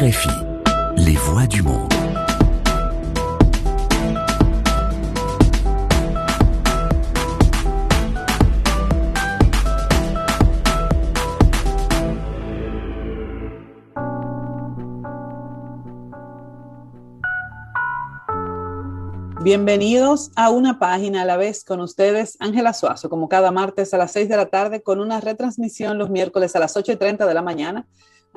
Les voix du monde. Bienvenidos a una página a la vez con ustedes, Ángela Suazo, como cada martes a las 6 de la tarde, con una retransmisión los miércoles a las 8 y 30 de la mañana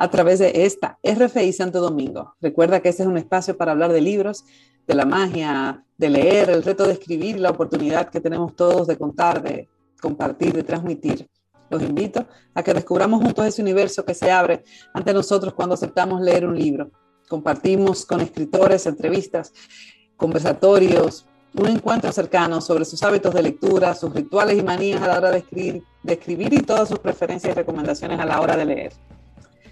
a través de esta RFI Santo Domingo. Recuerda que este es un espacio para hablar de libros, de la magia, de leer, el reto de escribir, la oportunidad que tenemos todos de contar, de compartir, de transmitir. Los invito a que descubramos juntos ese universo que se abre ante nosotros cuando aceptamos leer un libro. Compartimos con escritores, entrevistas conversatorios, un encuentro cercano sobre sus hábitos de lectura, sus rituales y manías a la hora de escribir, de escribir y todas sus preferencias y recomendaciones a la hora de leer.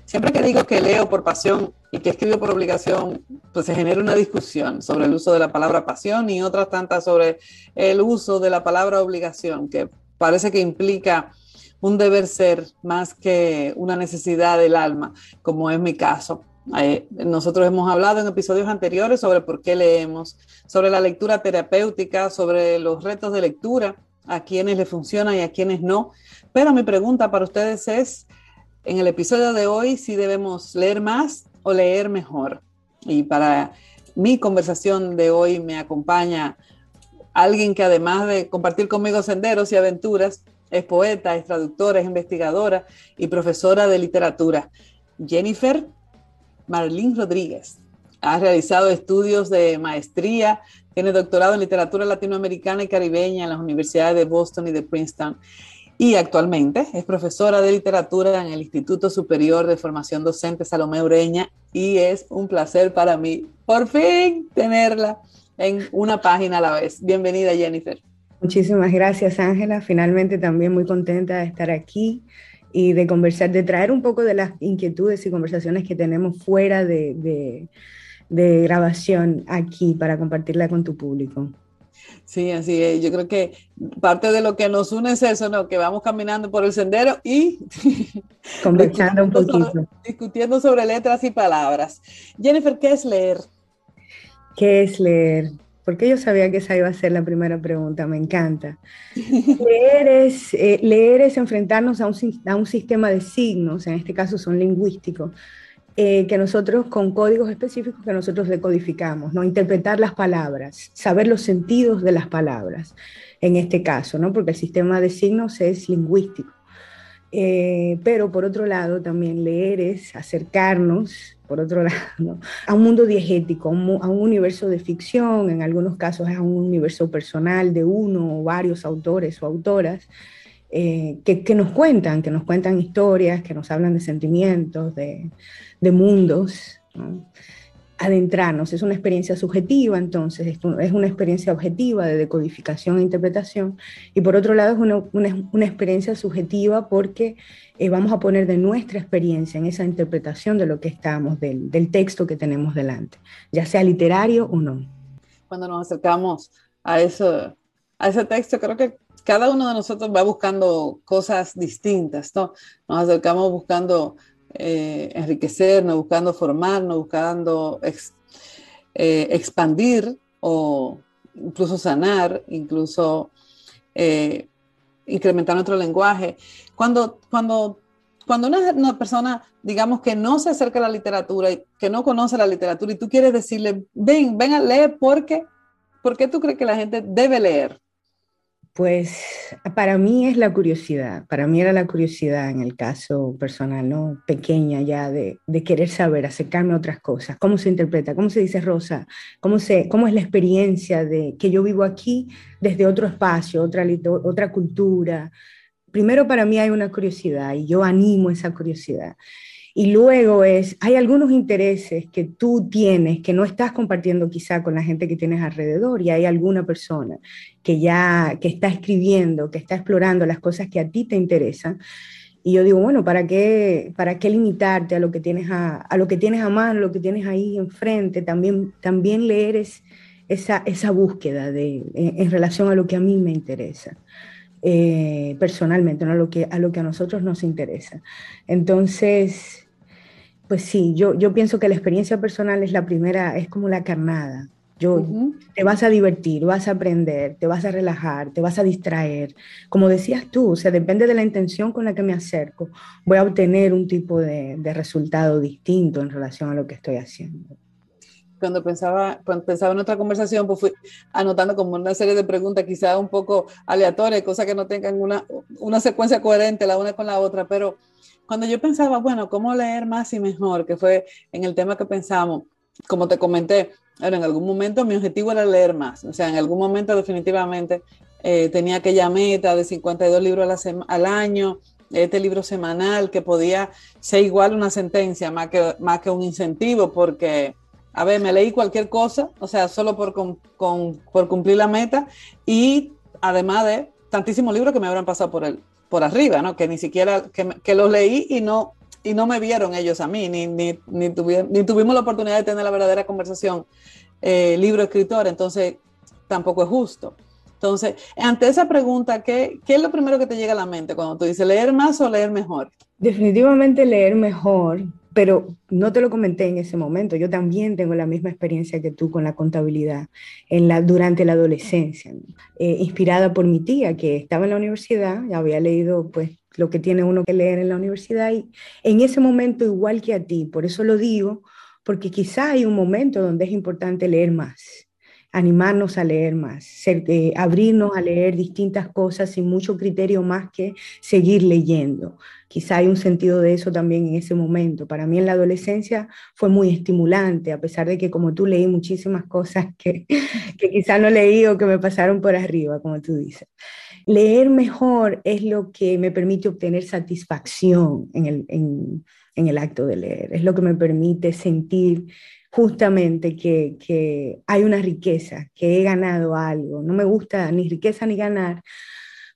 Siempre que digo que leo por pasión y que escribo por obligación, pues se genera una discusión sobre el uso de la palabra pasión y otras tantas sobre el uso de la palabra obligación, que parece que implica un deber ser más que una necesidad del alma, como es mi caso. Eh, nosotros hemos hablado en episodios anteriores sobre por qué leemos, sobre la lectura terapéutica, sobre los retos de lectura, a quienes le funciona y a quienes no. Pero mi pregunta para ustedes es, en el episodio de hoy, si debemos leer más o leer mejor. Y para mi conversación de hoy me acompaña alguien que además de compartir conmigo senderos y aventuras, es poeta, es traductora, es investigadora y profesora de literatura. Jennifer Marlene Rodríguez. Ha realizado estudios de maestría, tiene doctorado en literatura latinoamericana y caribeña en las universidades de Boston y de Princeton. Y actualmente es profesora de literatura en el Instituto Superior de Formación Docente Salomé Ureña. Y es un placer para mí, por fin, tenerla en una página a la vez. Bienvenida, Jennifer. Muchísimas gracias, Ángela. Finalmente también muy contenta de estar aquí y de conversar, de traer un poco de las inquietudes y conversaciones que tenemos fuera de, de, grabación aquí para compartirla con tu público. Sí, así es. Yo creo que parte de lo que nos une es eso, ¿no? Que vamos caminando por el sendero y conversando un poquito. discutiendo sobre letras y palabras. Jennifer, ¿qué es leer? ¿Qué es leer? porque yo sabía que esa iba a ser la primera pregunta, me encanta. leer, es, eh, leer es enfrentarnos a un, a un, sistema de signos, en este caso son lingüísticos, eh, que nosotros con códigos específicos que nosotros decodificamos, ¿no? interpretar las palabras, saber los sentidos de las palabras, en este caso, ¿no? porque el sistema de signos es lingüístico. Eh, pero por otro lado, también leer es acercarnos, por otro lado, a un mundo diegético, a un, universo de ficción, en algunos casos a un universo personal de uno o varios autores o autoras, eh, que, nos cuentan, que nos cuentan historias, que nos hablan de sentimientos, de, mundos adentrarnos, es una experiencia subjetiva, entonces es una experiencia objetiva de decodificación e interpretación, y por otro lado es una, una, experiencia subjetiva porque eh, vamos a poner de nuestra experiencia en esa interpretación de lo que estamos, del, del texto que tenemos delante, ya sea literario o no. Cuando nos acercamos a, eso, a ese texto, creo que cada uno de nosotros va buscando cosas distintas, ¿no? Nos acercamos buscando eh, enriquecernos, buscando formarnos, buscando eh, expandir o incluso sanar, incluso eh, incrementar nuestro lenguaje. Cuando, cuando, cuando una, persona, digamos, que no se acerca a la literatura, y que no conoce la literatura, y tú quieres decirle, ven, ven a leer, porque, ¿por qué tú crees que la gente debe leer? Pues para mí es la curiosidad, para mí era la curiosidad en el caso personal, ¿no? Pequeña ya de, querer saber, acercarme a otras cosas, cómo se interpreta, cómo se dice Rosa, cómo, se, cómo es la experiencia de que yo vivo aquí desde otro espacio, otra, otra cultura. Primero para mí hay una curiosidad y yo animo esa curiosidad. Y luego es, hay algunos intereses que tú tienes que no estás compartiendo quizá con la gente que tienes alrededor y hay alguna persona que ya, que está escribiendo, que está explorando las cosas que a ti te interesan. Y yo digo, bueno, ¿para qué, para qué limitarte a lo que tienes a, lo que tienes a mano, lo que tienes ahí enfrente? También, también leer es esa, esa búsqueda de, en, relación a lo que a mí me interesa. Eh, personalmente, ¿no? a, lo que, a lo que a nosotros nos interesa. Entonces, Pues sí, yo, yo pienso que la experiencia personal es la primera, es como la carnada. Yo, Te vas a divertir, vas a aprender, te vas a relajar, te vas a distraer. Como decías tú, o sea, depende de la intención con la que me acerco, voy a obtener un tipo de, de resultado distinto en relación a lo que estoy haciendo cuando pensaba, cuando pensaba en otra conversación, pues fui anotando como una serie de preguntas quizás un poco aleatorias, cosas que no tengan una, una secuencia coherente la una con la otra, pero cuando yo pensaba, bueno, ¿cómo leer más y mejor? Que fue en el tema que pensamos, como te comenté, en algún momento mi objetivo era leer más, o sea, en algún momento definitivamente eh, tenía aquella meta de 52 libros al año, este libro semanal que podía ser igual una sentencia más que, más que un incentivo, porque a ver, me leí cualquier cosa, o sea, solo por, por cumplir la meta y además de tantísimos libros que me habrán pasado por, el, por arriba, ¿no? Que ni siquiera, que, los leí y no, y no me vieron ellos a mí, ni, ni, ni, tuvimos la oportunidad de tener la verdadera conversación eh, libro-escritor, entonces tampoco es justo. Entonces, ante esa pregunta, ¿qué, ¿qué es lo primero que te llega a la mente cuando tú dices leer más o leer mejor? Definitivamente leer mejor, pero no te lo comenté en ese momento. Yo también tengo la misma experiencia que tú con la contabilidad en la, durante la adolescencia, eh, inspirada por mi tía que estaba en la universidad, ya había leído pues lo que tiene uno que leer en la universidad y en ese momento igual que a ti, por eso lo digo, porque quizá hay un momento donde es importante leer más animarnos a leer más, eh, abrirnos a leer distintas cosas sin mucho criterio más que seguir leyendo. Quizá hay un sentido de eso también en ese momento. Para mí en la adolescencia fue muy estimulante, a pesar de que como tú leí muchísimas cosas que, que quizá no leí o que me pasaron por arriba, como tú dices. Leer mejor es lo que me permite obtener satisfacción en el, en, en el acto de leer, es lo que me permite sentir justamente que, que, hay una riqueza, que he ganado algo. No me gusta ni riqueza ni ganar,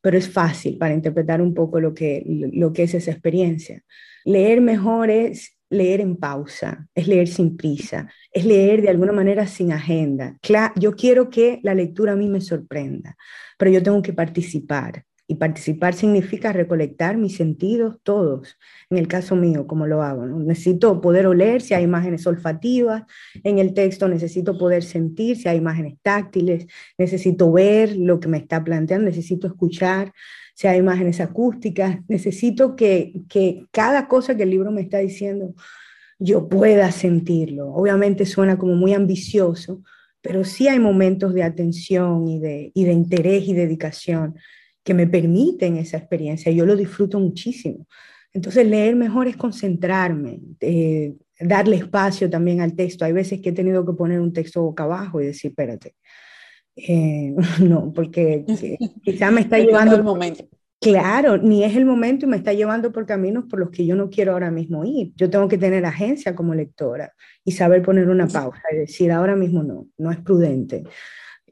pero es fácil para interpretar un poco lo que, lo que es esa experiencia. Leer mejor es leer en pausa, es leer sin prisa, es leer de alguna manera sin agenda. Claro, yo quiero que la lectura a mí me sorprenda, pero yo tengo que participar. Y participar significa recolectar mis sentidos todos. En el caso mío, como lo hago, necesito poder oler si hay imágenes olfativas en el texto, necesito poder sentir si hay imágenes táctiles, necesito ver lo que me está planteando, necesito escuchar si hay imágenes acústicas, necesito que, que cada cosa que el libro me está diciendo yo pueda sentirlo. Obviamente suena como muy ambicioso, pero sí hay momentos de atención y de, y de interés y dedicación que me permiten esa experiencia. Yo lo disfruto muchísimo. Entonces, leer mejor es concentrarme, eh, darle espacio también al texto. Hay veces que he tenido que poner un texto boca abajo y decir, espérate. Eh, no, porque quizá me está llevando... el momento. Claro, ni es el momento y me está llevando por caminos por los que yo no quiero ahora mismo ir. Yo tengo que tener agencia como lectora y saber poner una pausa y decir, ahora mismo no, no es prudente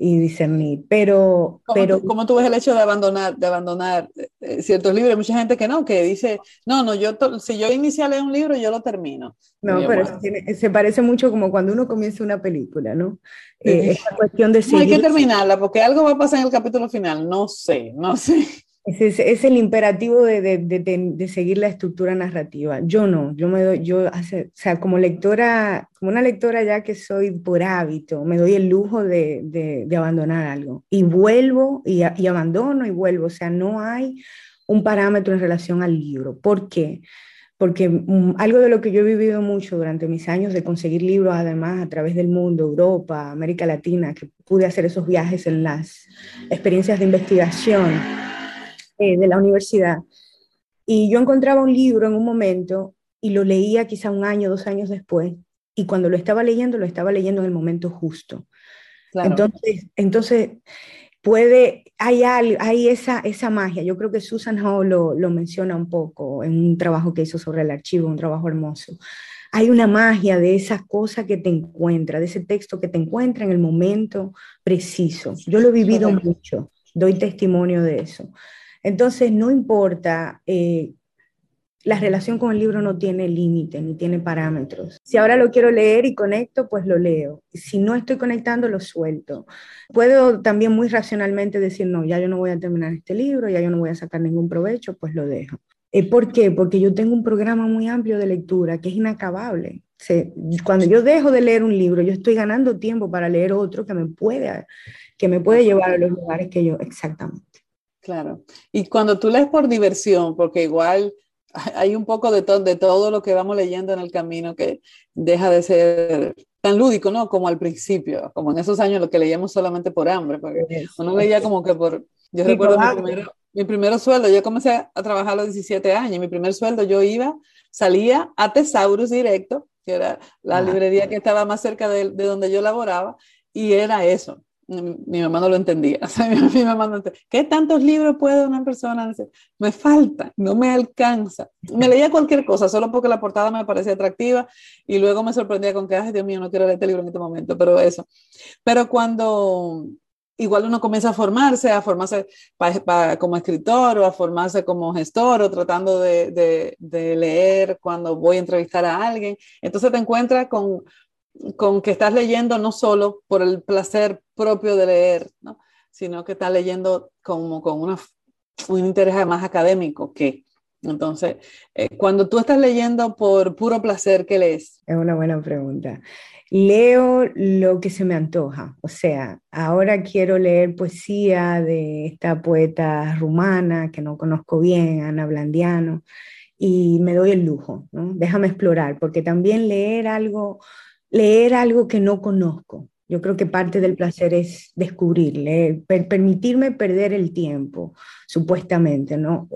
y discernir. Pero, ¿Cómo, pero ¿Cómo tú ves el hecho de abandonar, de abandonar eh, ciertos libros? Hay mucha gente que no, que dice, no, no, yo si yo inicio a leer un libro, yo lo termino. No, pero se parece mucho como cuando uno comienza una película, ¿no? Eh, esa cuestión de seguir. No hay que terminarla porque algo va a pasar en el capítulo final. No sé, no sé. Es, es, el imperativo de, de, de, seguir la estructura narrativa. Yo no, yo me doy, yo, o sea, como lectora, como una lectora ya que soy por hábito, me doy el lujo de, abandonar algo. Y vuelvo y, y, abandono y vuelvo. O sea, no hay un parámetro en relación al libro. ¿Por qué? Porque mm, algo de lo que yo he vivido mucho durante mis años de conseguir libros, además, a través del mundo, Europa, América Latina, que pude hacer esos viajes en las experiencias de investigación eh, de la universidad. Y yo encontraba un libro en un momento y lo leía quizá un año, dos años después. Y cuando lo estaba leyendo, lo estaba leyendo en el momento justo. Entonces, entonces puede, hay, hay esa, esa magia. Yo creo que Susan Hall lo, lo menciona un poco en un trabajo que hizo sobre el archivo, un trabajo hermoso hay una magia de esa cosa que te encuentra, de ese texto que te encuentra en el momento preciso. Yo lo he vivido mucho, doy testimonio de eso. Entonces, no importa, eh, la relación con el libro no tiene límite ni tiene parámetros. Si ahora lo quiero leer y conecto, pues lo leo. Si no estoy conectando, lo suelto. Puedo también muy racionalmente decir, no, ya yo no voy a terminar este libro, ya yo no voy a sacar ningún provecho, pues lo dejo. Eh, ¿Por qué? Porque yo tengo un programa muy amplio de lectura que es inacabable. cuando yo dejo de leer un libro, yo estoy ganando tiempo para leer otro que me puede, que me puede llevar a los lugares que yo, exactamente. Claro. Y cuando tú lees por diversión, porque igual hay un poco de, de todo lo que vamos leyendo en el camino que deja de ser tan lúdico, ¿no? Como al principio, como en esos años lo que leíamos solamente por hambre, porque uno leía como que por... Yo recuerdo mi primero, mi primer sueldo, yo comencé a trabajar a los 17 años, mi primer sueldo yo iba, salía a Tesaurus directo, que era la librería que estaba más cerca de, de donde yo laboraba, y era eso mi, mamá no lo entendía. entendía. ¿Qué tantos libros puede una persona? Me falta, no me alcanza. Me leía cualquier cosa solo porque la portada me parecía atractiva y luego me sorprendía con que, ay, Dios mío, no quiero leer este libro en este momento, pero eso. Pero cuando igual uno comienza a formarse, a formarse como escritor o a formarse como gestor o tratando de, de, leer cuando voy a entrevistar a alguien. Entonces te encuentras con con que estás leyendo no solo por el placer propio de leer, ¿no? sino que estás leyendo como con un interés más académico que. Entonces, eh, cuando tú estás leyendo por puro placer, ¿qué lees? Es una buena pregunta. Leo lo que se me antoja, o sea, ahora quiero leer poesía de esta poeta rumana que no conozco bien, Ana Blandiano, y me doy el lujo, ¿no? Déjame explorar, porque también leer algo leer algo que no conozco. Yo creo que parte del placer es descubrir, leer, permitirme perder el tiempo, supuestamente, ¿no?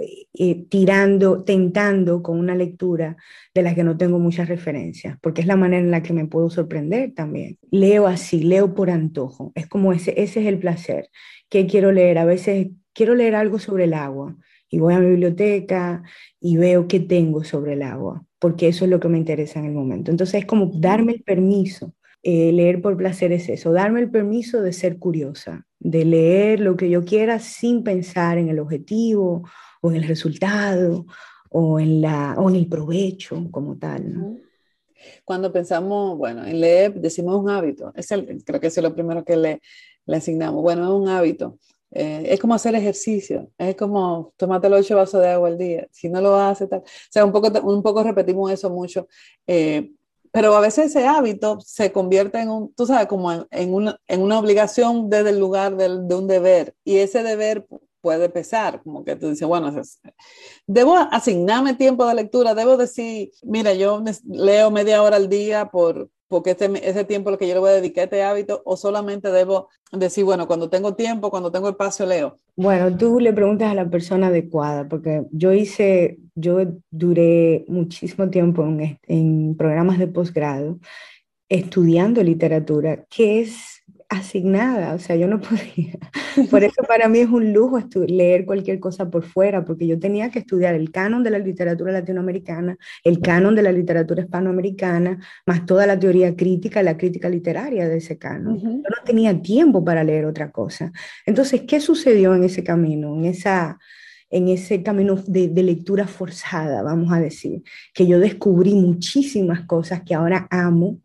tirando, tentando con una lectura de la que no tengo muchas referencias, porque es la manera en la que me puedo sorprender también. Leo así, leo por antojo, es como ese, ese es el placer. ¿Qué quiero leer? A veces quiero leer algo sobre el agua y voy a mi biblioteca y veo qué tengo sobre el agua porque eso es lo que me interesa en el momento. Entonces es como darme el permiso. Eh, leer por placer es eso, darme el permiso de ser curiosa, de leer lo que yo quiera sin pensar en el objetivo o en el resultado o en, la, o en el provecho como tal. Cuando pensamos, bueno, en leer decimos un hábito, es creo que eso es lo primero que le, le asignamos. Bueno, es un hábito. Eh, es como hacer ejercicio, es como tomarte los ocho vasos de agua al día. Si no lo haces, tal. O sea, un poco, un poco repetimos eso mucho. Eh, pero a veces ese hábito se convierte en un, tú sabes, como en, una, en una, obligación desde el lugar de, de un deber. Y ese deber puede pesar, como que tú dices, bueno, debo asignarme tiempo de lectura, debo decir, mira, yo leo media hora al día por, porque este, ese tiempo lo que yo le voy a dedicar a este hábito o solamente debo decir, bueno, cuando tengo tiempo, cuando tengo espacio, leo? Bueno, tú le preguntas a la persona adecuada, porque yo hice, yo duré muchísimo tiempo en, en programas de posgrado estudiando literatura, que es asignada, o sea, yo no podía. Por eso para mí es un lujo leer cualquier cosa por fuera, porque yo tenía que estudiar el canon de la literatura latinoamericana, el canon de la literatura hispanoamericana, más toda la teoría crítica, la crítica literaria de ese canon. Yo no tenía tiempo para leer otra cosa. Entonces, ¿qué sucedió en ese camino, en esa en ese camino de, de, lectura forzada, vamos a decir, que yo descubrí muchísimas cosas que ahora amo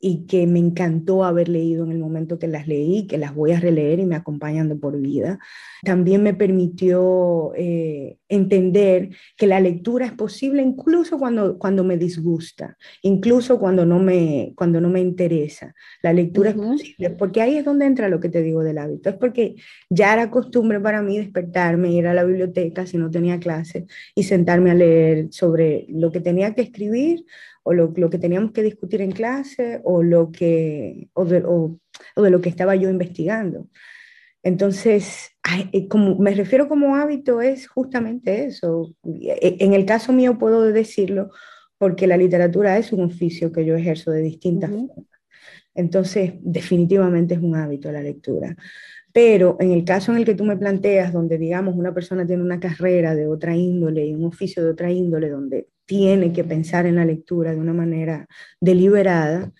y que me encantó haber leído en el momento que las leí, que las voy a releer y me acompañan de por vida. También me permitió eh, entender que la lectura es posible incluso cuando, cuando me disgusta, incluso cuando no me, cuando no me interesa. La lectura es posible, porque ahí es donde entra lo que te digo del hábito. Es porque ya era costumbre para mí despertarme, ir a la biblioteca si no tenía clase y sentarme a leer sobre lo que tenía que escribir o lo, lo, que teníamos que discutir en clase o, lo que, o de, o, de lo que estaba yo investigando. Entonces, eh, como, me refiero como hábito es justamente eso. E, en el caso mío puedo decirlo porque la literatura es un oficio que yo ejerzo de distintas formas. Entonces, definitivamente es un hábito la lectura. Pero en el caso en el que tú me planteas, donde digamos una persona tiene una carrera de otra índole y un oficio de otra índole, donde tiene que pensar en la lectura de una manera deliberada,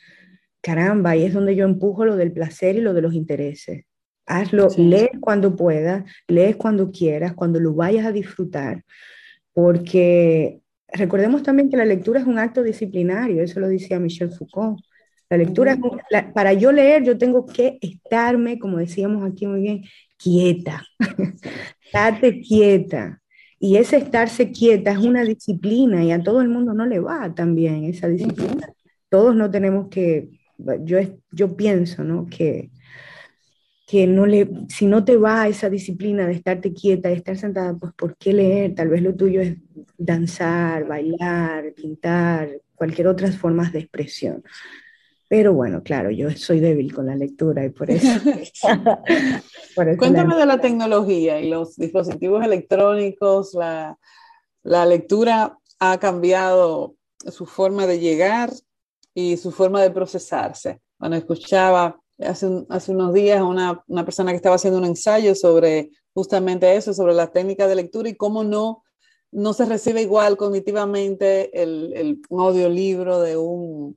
caramba, ahí es donde yo empujo lo del placer y lo de los intereses. Hazlo, lee cuando puedas, lees cuando quieras, cuando lo vayas a disfrutar, porque recordemos también que la lectura es un acto disciplinario, eso lo decía Michel Foucault. La lectura, para yo leer, yo tengo que estarme, como decíamos aquí muy bien, quieta. Estate quieta. Y ese estarse quieta es una disciplina y a todo el mundo no le va también esa disciplina. Todos no tenemos que, yo, yo pienso, ¿no? Que, que no le, si no te va esa disciplina de estarte quieta, de estar sentada, pues ¿por qué leer? Tal vez lo tuyo es danzar, bailar, pintar, cualquier otras formas de expresión. Pero bueno, claro, yo soy débil con la lectura y por eso. Cuéntame de la tecnología y los dispositivos electrónicos. La, la, lectura ha cambiado su forma de llegar y su forma de procesarse. Bueno, escuchaba hace, hace unos días una, una persona que estaba haciendo un ensayo sobre justamente eso, sobre la técnica de lectura y cómo no, no se recibe igual cognitivamente el, el un audiolibro de un,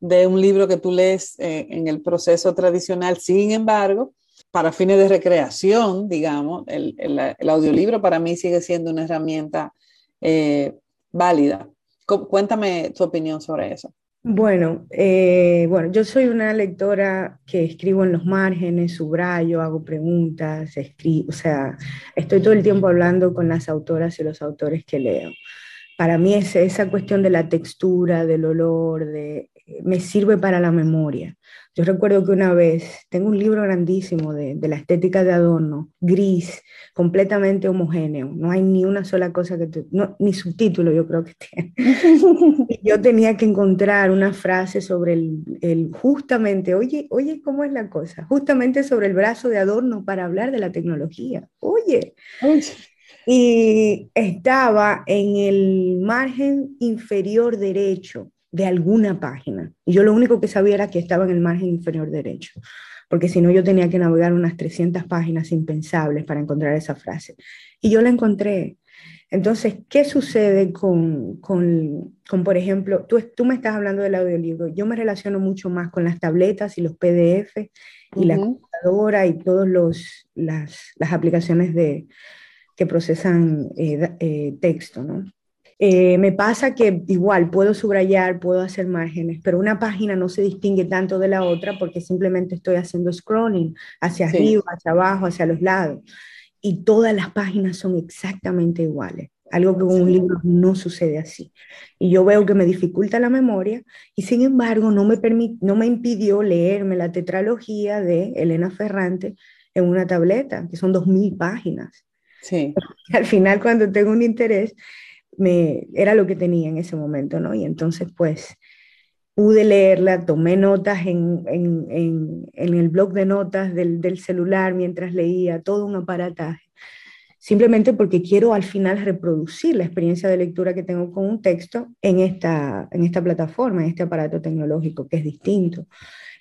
de un libro que tú lees eh, en el proceso tradicional. Sin embargo, para fines de recreación, digamos, el, el, audiolibro para mí sigue siendo una herramienta eh, válida. Cuéntame tu opinión sobre eso. Bueno, eh, bueno, yo soy una lectora que escribo en los márgenes, subrayo, hago preguntas, escribo, o sea, estoy todo el tiempo hablando con las autoras y los autores que leo. Para mí es esa cuestión de la textura, del olor, de, me sirve para la memoria. Yo recuerdo que una vez, tengo un libro grandísimo de, de, la estética de Adorno, gris, completamente homogéneo, no hay ni una sola cosa que, no, ni subtítulo yo creo que tiene. yo tenía que encontrar una frase sobre el, el, justamente, oye, oye, ¿cómo es la cosa? Justamente sobre el brazo de Adorno para hablar de la tecnología. Oye. Y estaba en el margen inferior derecho de alguna página. Y yo lo único que sabía era que estaba en el margen inferior derecho, porque si no yo tenía que navegar unas 300 páginas impensables para encontrar esa frase. Y yo la encontré. Entonces, ¿qué sucede con, con, con por ejemplo, tú, tú, me estás hablando del audiolibro, yo me relaciono mucho más con las tabletas y los PDF y la computadora y todas las, las aplicaciones de, que procesan eh, eh, texto, ¿no? Eh, me pasa que igual puedo subrayar, puedo hacer márgenes, pero una página no se distingue tanto de la otra porque simplemente estoy haciendo scrolling hacia arriba, hacia abajo, hacia los lados. Y todas las páginas son exactamente iguales. Algo que con un libro no sucede así. Y yo veo que me dificulta la memoria y sin embargo no me, no me impidió leerme la tetralogía de Elena Ferrante en una tableta, que son dos mil páginas. Sí. Al final cuando tengo un interés, me, era lo que tenía en ese momento, ¿no? Y entonces, pues, pude leerla, tomé notas en, en, en, en el blog de notas del, del, celular mientras leía, todo un aparataje, simplemente porque quiero al final reproducir la experiencia de lectura que tengo con un texto en esta, en esta plataforma, en este aparato tecnológico, que es distinto.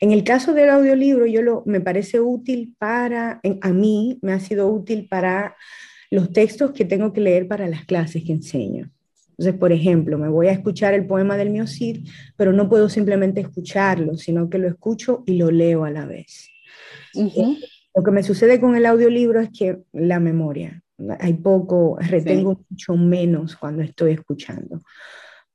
En el caso del audiolibro, yo lo, me parece útil para, a mí me ha sido útil para los textos que tengo que leer para las clases que enseño. Entonces, por ejemplo, me voy a escuchar el poema del Miocid, pero no puedo simplemente escucharlo, sino que lo escucho y lo leo a la vez. Lo que me sucede con el audiolibro es que la memoria, hay poco, retengo mucho menos cuando estoy escuchando.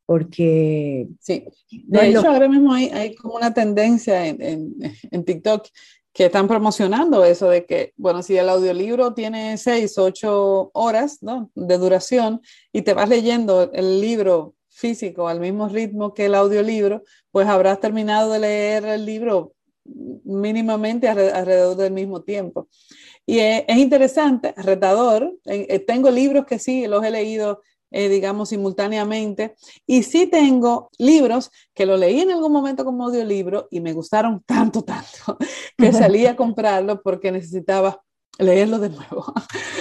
Porque. Sí. De hecho, ahora mismo hay, hay, como una tendencia en, en, en TikTok que están promocionando eso de que, bueno, si el audiolibro tiene seis, ocho horas ¿no? de duración y te vas leyendo el libro físico al mismo ritmo que el audiolibro, pues habrás terminado de leer el libro mínimamente alrededor del mismo tiempo. Y es, es interesante, retador. Eh, tengo libros que sí, los he leído eh, digamos, simultáneamente. Y sí tengo libros que lo leí en algún momento como audiolibro y me gustaron tanto, tanto, que salí a comprarlo porque necesitaba leerlo de nuevo.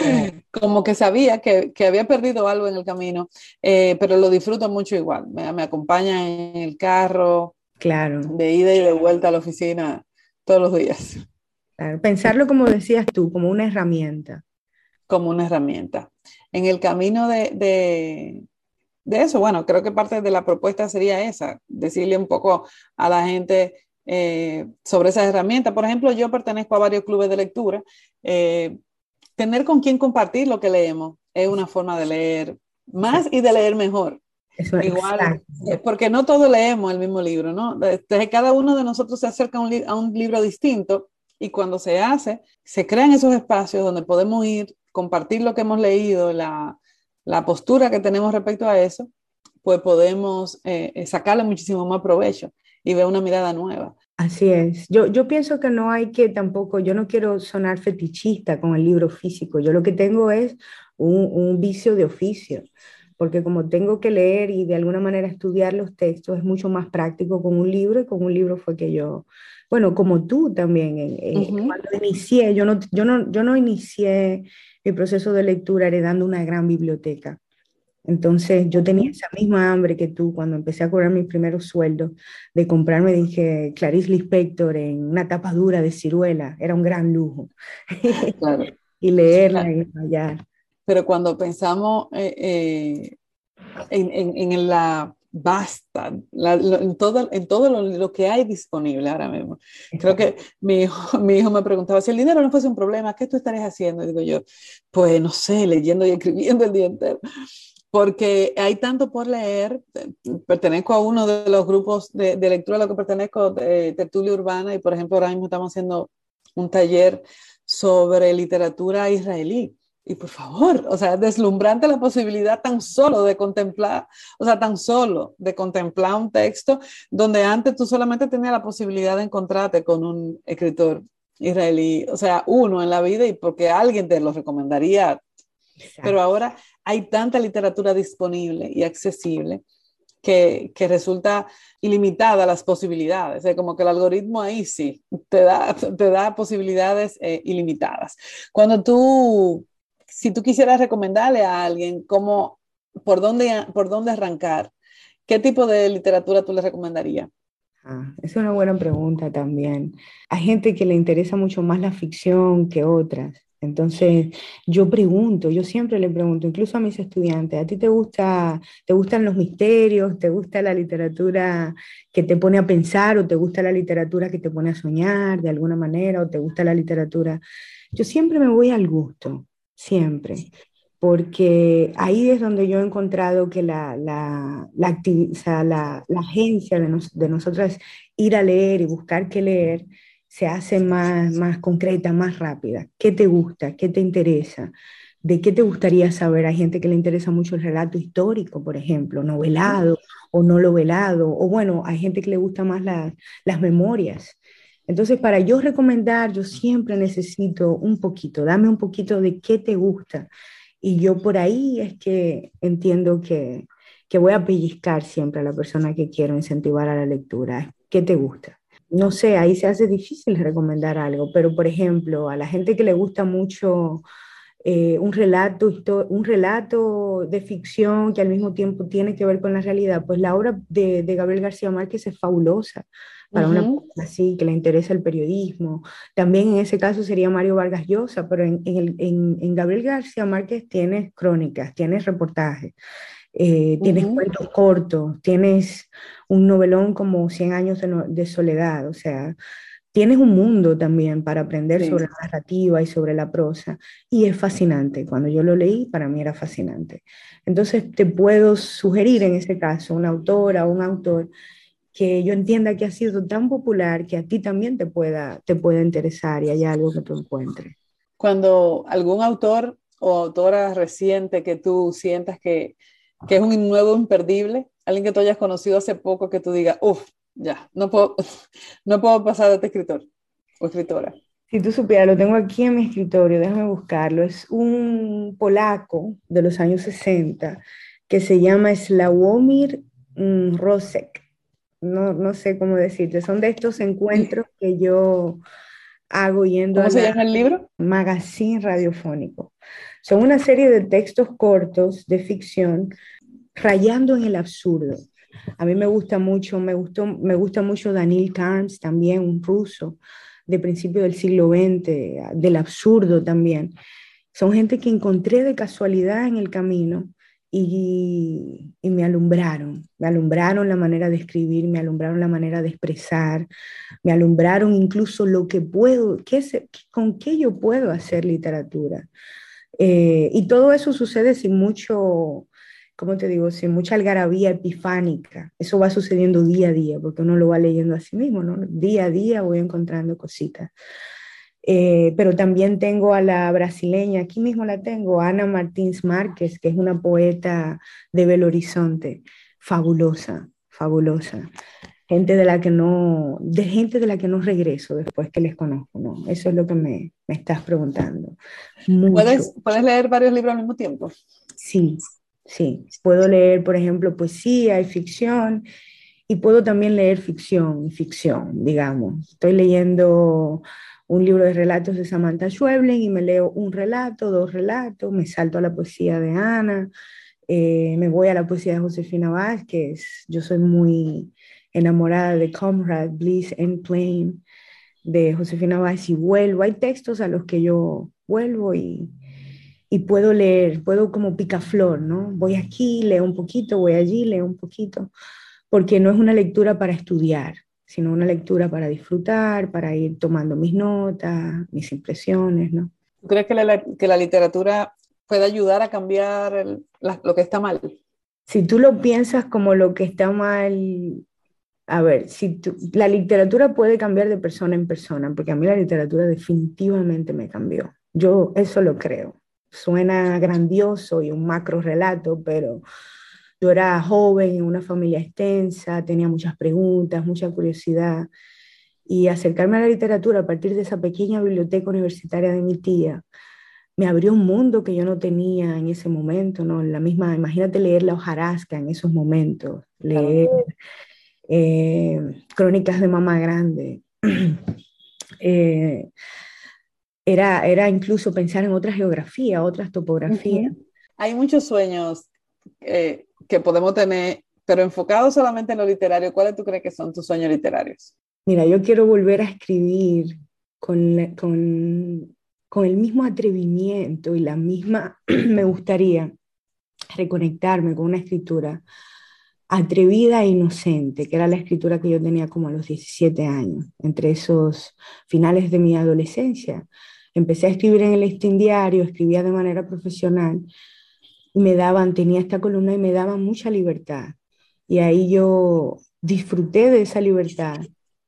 como que sabía que, que, había perdido algo en el camino, eh, pero lo disfruto mucho igual. Me, me acompaña en el carro, claro. de ida y de vuelta a la oficina todos los días. Claro. Pensarlo como decías tú, como una herramienta como una herramienta. En el camino de, de, de, eso, bueno, creo que parte de la propuesta sería esa, decirle un poco a la gente eh, sobre esas herramientas. Por ejemplo, yo pertenezco a varios clubes de lectura. Eh, tener con quién compartir lo que leemos es una forma de leer más y de leer mejor. Eso Igual, porque no todos leemos el mismo libro, ¿no? Desde cada uno de nosotros se acerca a un, a un libro distinto y cuando se hace, se crean esos espacios donde podemos ir compartir lo que hemos leído, la, la postura que tenemos respecto a eso, pues podemos eh, eh, sacarle muchísimo más provecho y ver una mirada nueva. Así es. Yo, yo pienso que no hay que tampoco, yo no quiero sonar fetichista con el libro físico. Yo lo que tengo es un, un vicio de oficio porque como tengo que leer y de alguna manera estudiar los textos, es mucho más práctico con un libro y con un libro fue que yo, bueno, como tú también, cuando inicié, yo no, yo, no, yo no inicié mi proceso de lectura heredando una gran biblioteca. Entonces yo tenía esa misma hambre que tú cuando empecé a cobrar mis primeros sueldos de comprarme, dije, Clarice Lispector en una tapa dura de ciruela, era un gran lujo. y leerla y fallar pero cuando pensamos eh, eh, en, en, la basta, en todo, en todo lo, que hay disponible ahora mismo. Creo que mi hijo, mi hijo me preguntaba, si el dinero no fuese un problema, ¿qué tú estarías haciendo? Y digo yo, pues no sé, leyendo y escribiendo el día entero. Porque hay tanto por leer, pertenezco a uno de los grupos de, de lectura a lo que pertenezco, de Tertulia Urbana, y por ejemplo ahora mismo estamos haciendo un taller sobre literatura israelí. Y por favor, o sea, deslumbrante la posibilidad tan solo de contemplar, o sea, tan solo de contemplar un texto donde antes tú solamente tenías la posibilidad de encontrarte con un escritor israelí, o sea, uno en la vida y porque alguien te lo recomendaría. Pero ahora hay tanta literatura disponible y accesible que, que, resulta ilimitada las posibilidades. Es como que el algoritmo ahí sí te da, te da posibilidades eh, ilimitadas. Cuando tú si tú quisieras recomendarle a alguien cómo, por dónde, por dónde arrancar, ¿qué tipo de literatura tú le recomendarías? Ah, es una buena pregunta también. Hay gente que le interesa mucho más la ficción que otras. Entonces, yo pregunto, yo siempre le pregunto, incluso a mis estudiantes, ¿a ti te gusta, te gustan los misterios, te gusta la literatura que te pone a pensar o te gusta la literatura que te pone a soñar de alguna manera o te gusta la literatura? Yo siempre me voy al gusto siempre, porque ahí es donde yo he encontrado que la, la, la, agencia de, de nosotras ir a leer y buscar qué leer se hace más, más concreta, más rápida. ¿Qué te gusta? ¿Qué te interesa? ¿De qué te gustaría saber? Hay gente que le interesa mucho el relato histórico, por ejemplo, novelado o no novelado, o bueno, hay gente que le gusta más las memorias. Entonces, para yo recomendar, yo siempre necesito un poquito, dame un poquito de qué te gusta. Y yo por ahí es que entiendo que, que voy a pellizcar siempre a la persona que quiero incentivar a la lectura. ¿Qué te gusta? No sé, ahí se hace difícil recomendar algo, pero por ejemplo, a la gente que le gusta mucho eh, un, relato, un relato de ficción que al mismo tiempo tiene que ver con la realidad, pues la obra de, de Gabriel García Márquez es fabulosa para una persona así que le interesa el periodismo. También en ese caso sería Mario Vargas Llosa, pero en, en, Gabriel García Márquez tienes crónicas, tienes reportajes, eh, tienes cuentos cortos, tienes un novelón como 100 años de, soledad, o sea, tienes un mundo también para aprender sobre la narrativa y sobre la prosa. Y es fascinante. Cuando yo lo leí, para mí era fascinante. Entonces, te puedo sugerir en ese caso una autora o un autor que yo entienda que ha sido tan popular que a ti también te pueda, te pueda interesar y hay algo que tú encuentres. Cuando algún autor o autora reciente que tú sientas que, que es un nuevo imperdible, alguien que tú hayas conocido hace poco que tú digas, uff, ya, no puedo, no puedo pasar de este escritor o escritora. Si tú supieras, lo tengo aquí en mi escritorio, déjame buscarlo. Es un polaco de los años 60 que se llama Slawomir mm, Rosek no, no sé cómo decirte, son de estos encuentros que yo hago yendo ¿Cómo se llama el libro? Magazine radiofónico. Son una serie de textos cortos de ficción rayando en el absurdo. A mí me gusta mucho, me, gustó, me gusta mucho Daniel Carnes, también un ruso de principio del siglo XX, del absurdo también. Son gente que encontré de casualidad en el camino y, me alumbraron, me alumbraron la manera de escribir, me alumbraron la manera de expresar, me alumbraron incluso lo que puedo, qué con qué yo puedo hacer literatura. Eh, y todo eso sucede sin mucho, ¿cómo te digo? Sin mucha algarabía epifánica. Eso va sucediendo día a día, porque uno lo va leyendo a sí mismo, ¿no? Día a día voy encontrando cositas. Eh, pero también tengo a la brasileña, aquí mismo la tengo, Ana Martins Márquez, que es una poeta de Belo Horizonte, fabulosa, fabulosa. Gente de la que no, de gente de la que no regreso después que les conozco, ¿no? Eso es lo que me, me estás preguntando. ¿Puedes, ¿Puedes leer varios libros al mismo tiempo? Sí, sí. Puedo leer, por ejemplo, poesía y ficción, y puedo también leer ficción y ficción, digamos. Estoy leyendo un libro de relatos de Samantha Schweblin y me leo un relato, dos relatos, me salto a la poesía de Ana, eh, me voy a la poesía de Josefina Vázquez, yo soy muy enamorada de Comrade, Bliss and Plain, de Josefina Vázquez y vuelvo, hay textos a los que yo vuelvo y, y puedo leer, puedo como picaflor, ¿no? Voy aquí, leo un poquito, voy allí, leo un poquito, porque no es una lectura para estudiar, sino una lectura para disfrutar, para ir tomando mis notas, mis impresiones, ¿no? ¿Tú crees que la, que la literatura puede ayudar a cambiar lo que está mal? Si tú lo piensas como lo que está mal, a ver, si la literatura puede cambiar de persona en persona, porque a mí la literatura definitivamente me cambió. Yo eso lo creo. Suena grandioso y un macro relato, pero yo era joven, en una familia extensa, tenía muchas preguntas, mucha curiosidad. Y acercarme a la literatura a partir de esa pequeña biblioteca universitaria de mi tía me abrió un mundo que yo no tenía en ese momento, ¿no? La misma, imagínate leer la hojarasca en esos momentos, leer eh, crónicas de mamá grande. Eh, era, era incluso pensar en otra geografía, otras topografías. Hay muchos sueños eh, que podemos tener, pero enfocado solamente en lo literario, ¿cuáles tú crees que son tus sueños literarios? Mira, yo quiero volver a escribir con, con, con el mismo atrevimiento y la misma, me gustaría reconectarme con una escritura atrevida e inocente, que era la escritura que yo tenía como a los 17 años, entre esos finales de mi adolescencia. Empecé a escribir en el listín diario, escribía de manera profesional me daban, tenía esta columna y me daban mucha libertad. Y ahí yo disfruté de esa libertad.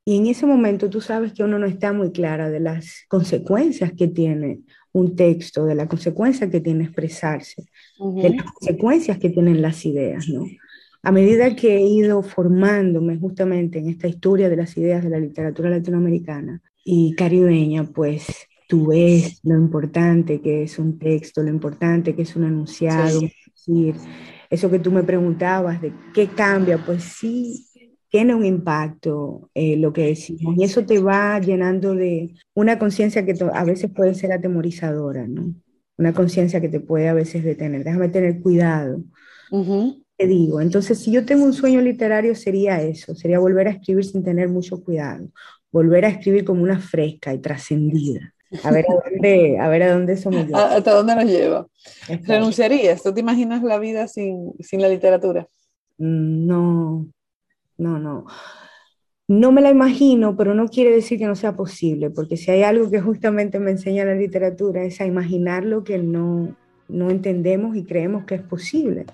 Y en ese momento tú sabes que uno no está muy clara de las consecuencias que tiene un texto, de las consecuencias que tiene expresarse, de las consecuencias que tienen las ideas, ¿no? A medida que he ido formándome justamente en esta historia de las ideas de la literatura latinoamericana y caribeña, pues tú ves lo importante que es un texto, lo importante que es un enunciado, decir, eso que tú me preguntabas de qué cambia, pues sí tiene un impacto eh, lo que decimos y eso te va llenando de una conciencia que a veces puede ser atemorizadora, ¿no? Una conciencia que te puede a veces detener. Déjame tener cuidado. Te digo, entonces si yo tengo un sueño literario sería eso, sería volver a escribir sin tener mucho cuidado, volver a escribir como una fresca y trascendida. A ver a dónde, a ver a dónde eso me lleva. ¿Hasta dónde nos lleva? ¿Renunciarías? ¿Tú te imaginas la vida sin, sin la literatura? Mm, no, no, no. No me la imagino, pero no quiere decir que no sea posible, porque si hay algo que justamente me enseña la literatura es a imaginar lo que no, no entendemos y creemos que es posible.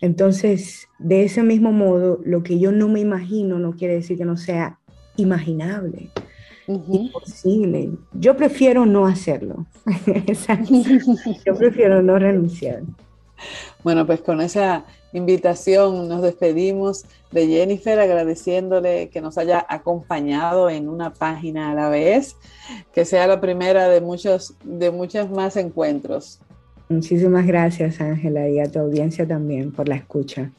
Entonces, de ese mismo modo, lo que yo no me imagino no quiere decir que no sea imaginable imposible. Yo prefiero no hacerlo. Yo prefiero no renunciar. Bueno, pues con esa invitación nos despedimos de Jennifer agradeciéndole que nos haya acompañado en una página a la vez, que sea la primera de muchos de muchos más encuentros. Muchísimas gracias, Ángela, y a tu audiencia también por la escucha.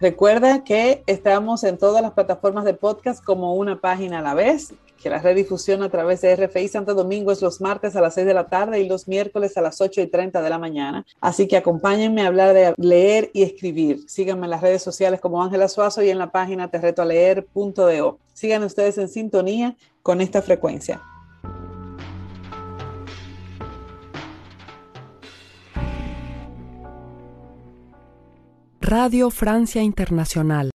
Recuerda que estamos en todas las plataformas de podcast como una página a la vez que la redifusión a través de RFI Santo Domingo es los martes a las 6 de la tarde y los miércoles a las 8 y 30 de la mañana. Así que acompáñenme a hablar de leer y escribir. Síganme en las redes sociales como Ángela Suazo y en la página terretoaleer.do. Sigan ustedes en sintonía con esta frecuencia. Radio Francia Internacional